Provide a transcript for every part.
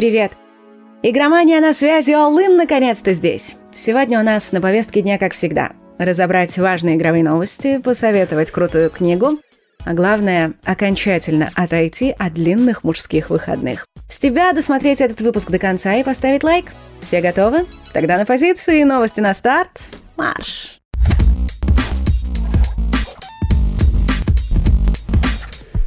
Привет! Игромания на связи All наконец-то здесь. Сегодня у нас на повестке дня, как всегда, разобрать важные игровые новости, посоветовать крутую книгу, а главное, окончательно отойти от длинных мужских выходных. С тебя досмотреть этот выпуск до конца и поставить лайк. Все готовы? Тогда на позиции, новости на старт. Марш!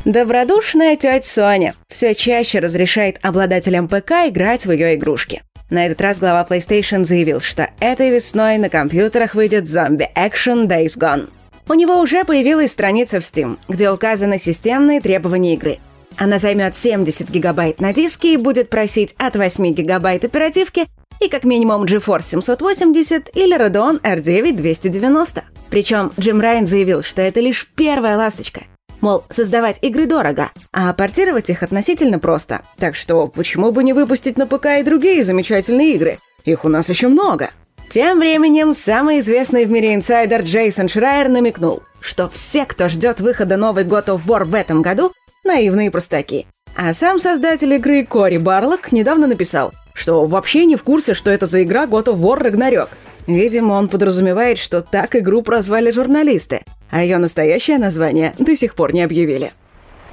Добродушная тетя Соня все чаще разрешает обладателям ПК играть в ее игрушки. На этот раз глава PlayStation заявил, что этой весной на компьютерах выйдет зомби Action Days Gone. У него уже появилась страница в Steam, где указаны системные требования игры. Она займет 70 гигабайт на диске и будет просить от 8 гигабайт оперативки и как минимум GeForce 780 или Radeon R9 290. Причем Джим Райан заявил, что это лишь первая ласточка – Мол, создавать игры дорого, а портировать их относительно просто. Так что почему бы не выпустить на ПК и другие замечательные игры? Их у нас еще много. Тем временем самый известный в мире инсайдер Джейсон Шрайер намекнул, что все, кто ждет выхода новой God of War в этом году, наивные простаки. А сам создатель игры Кори Барлок недавно написал, что вообще не в курсе, что это за игра God of War Ragnarok. Видимо, он подразумевает, что так игру прозвали журналисты, а ее настоящее название до сих пор не объявили.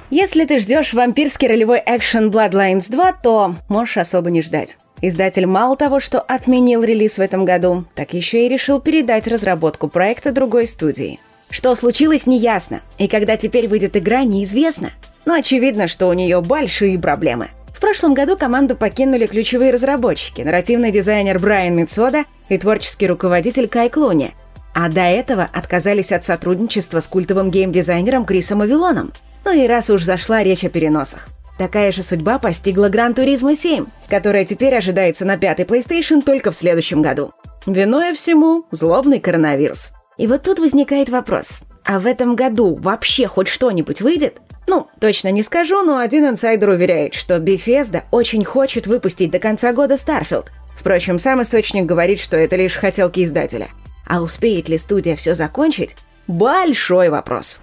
Если ты ждешь вампирский ролевой экшен Bloodlines 2, то можешь особо не ждать. Издатель мало того, что отменил релиз в этом году, так еще и решил передать разработку проекта другой студии. Что случилось, неясно, и когда теперь выйдет игра, неизвестно. Но очевидно, что у нее большие проблемы. В прошлом году команду покинули ключевые разработчики, нарративный дизайнер Брайан Митсода и творческий руководитель Кай Клуни, а до этого отказались от сотрудничества с культовым геймдизайнером Крисом Авилоном. Ну и раз уж зашла речь о переносах. Такая же судьба постигла Gran Turismo 7, которая теперь ожидается на пятый PlayStation только в следующем году. Виной всему злобный коронавирус. И вот тут возникает вопрос. А в этом году вообще хоть что-нибудь выйдет? Ну, точно не скажу, но один инсайдер уверяет, что Bethesda очень хочет выпустить до конца года Starfield. Впрочем, сам источник говорит, что это лишь хотелки издателя. А успеет ли студия все закончить? Большой вопрос.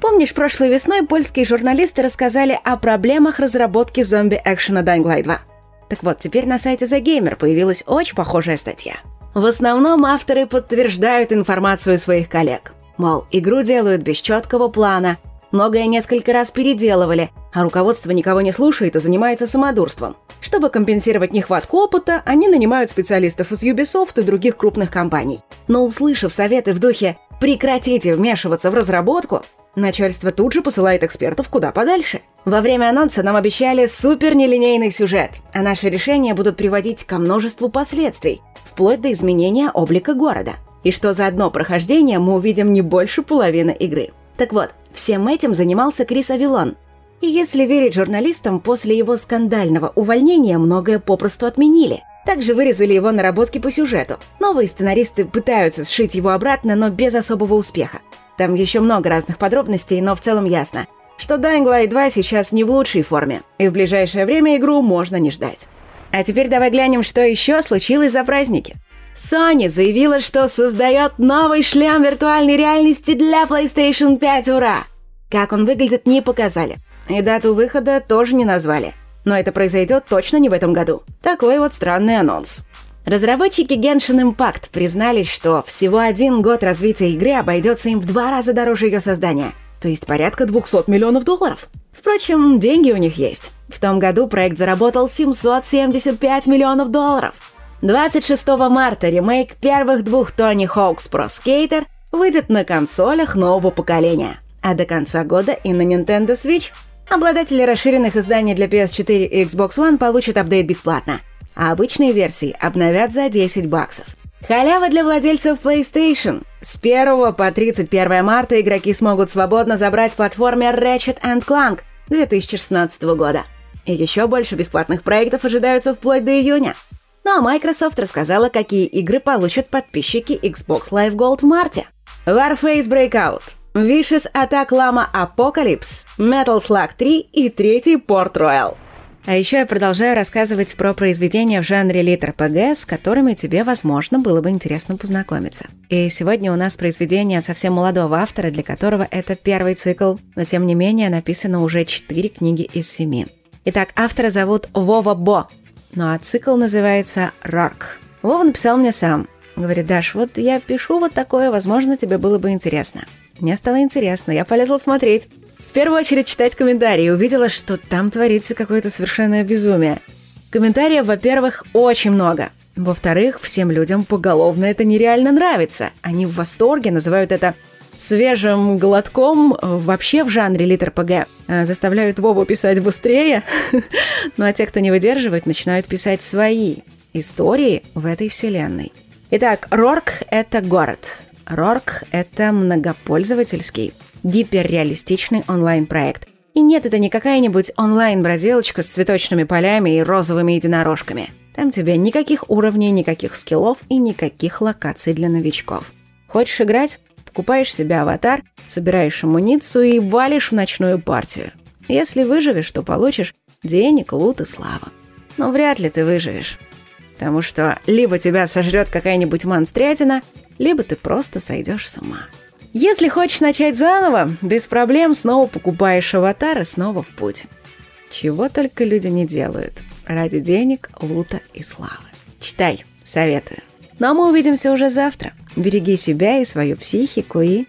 Помнишь, прошлой весной польские журналисты рассказали о проблемах разработки зомби-экшена Dying Light 2? Так вот, теперь на сайте The Gamer появилась очень похожая статья. В основном авторы подтверждают информацию своих коллег. Мол, игру делают без четкого плана, многое несколько раз переделывали, а руководство никого не слушает и занимается самодурством. Чтобы компенсировать нехватку опыта, они нанимают специалистов из Ubisoft и других крупных компаний. Но услышав советы в духе «прекратите вмешиваться в разработку», начальство тут же посылает экспертов куда подальше. Во время анонса нам обещали супер нелинейный сюжет, а наши решения будут приводить ко множеству последствий, вплоть до изменения облика города. И что за одно прохождение мы увидим не больше половины игры. Так вот, всем этим занимался Крис Авилон, и если верить журналистам, после его скандального увольнения многое попросту отменили. Также вырезали его наработки по сюжету. Новые сценаристы пытаются сшить его обратно, но без особого успеха. Там еще много разных подробностей, но в целом ясно, что Dying Light 2 сейчас не в лучшей форме, и в ближайшее время игру можно не ждать. А теперь давай глянем, что еще случилось за праздники. Sony заявила, что создает новый шлем виртуальной реальности для PlayStation 5, ура! Как он выглядит, не показали. И дату выхода тоже не назвали. Но это произойдет точно не в этом году. Такой вот странный анонс. Разработчики Genshin Impact признались, что всего один год развития игры обойдется им в два раза дороже ее создания, то есть порядка 200 миллионов долларов. Впрочем, деньги у них есть. В том году проект заработал 775 миллионов долларов. 26 марта ремейк первых двух Tony Hawk's Pro Skater выйдет на консолях нового поколения, а до конца года и на Nintendo Switch Обладатели расширенных изданий для PS4 и Xbox One получат апдейт бесплатно, а обычные версии обновят за 10 баксов. Халява для владельцев PlayStation. С 1 по 31 марта игроки смогут свободно забрать платформер Ratchet Clank 2016 года. И еще больше бесплатных проектов ожидаются вплоть до июня. Ну а Microsoft рассказала, какие игры получат подписчики Xbox Live Gold в марте. Warface Breakout – Vicious Attack Lama Apocalypse, Metal Slug 3 и третий Port Royal. А еще я продолжаю рассказывать про произведения в жанре литр ПГ, с которыми тебе, возможно, было бы интересно познакомиться. И сегодня у нас произведение от совсем молодого автора, для которого это первый цикл, но тем не менее написано уже четыре книги из семи. Итак, автора зовут Вова Бо. Ну а цикл называется «Рарк». Вова написал мне сам. Говорит, Даш, вот я пишу вот такое, возможно, тебе было бы интересно. Мне стало интересно, я полезла смотреть. В первую очередь читать комментарии увидела, что там творится какое-то совершенное безумие. Комментариев, во-первых, очень много. Во-вторых, всем людям поголовно это нереально нравится. Они в восторге, называют это свежим глотком вообще в жанре литр ПГ. Э, заставляют Вову писать быстрее. ну а те, кто не выдерживает, начинают писать свои истории в этой вселенной. Итак, Рорк — это город. Рорк — это многопользовательский, гиперреалистичный онлайн-проект. И нет, это не какая-нибудь онлайн-бродилочка с цветочными полями и розовыми единорожками. Там тебе никаких уровней, никаких скиллов и никаких локаций для новичков. Хочешь играть? Покупаешь себе аватар, собираешь амуницию и валишь в ночную партию. Если выживешь, то получишь денег, лут и славу. Но вряд ли ты выживешь. Потому что либо тебя сожрет какая-нибудь монстрятина, либо ты просто сойдешь с ума. Если хочешь начать заново, без проблем снова покупаешь аватар и снова в путь. Чего только люди не делают. Ради денег, лута и славы. Читай, советую. Ну а мы увидимся уже завтра. Береги себя и свою психику и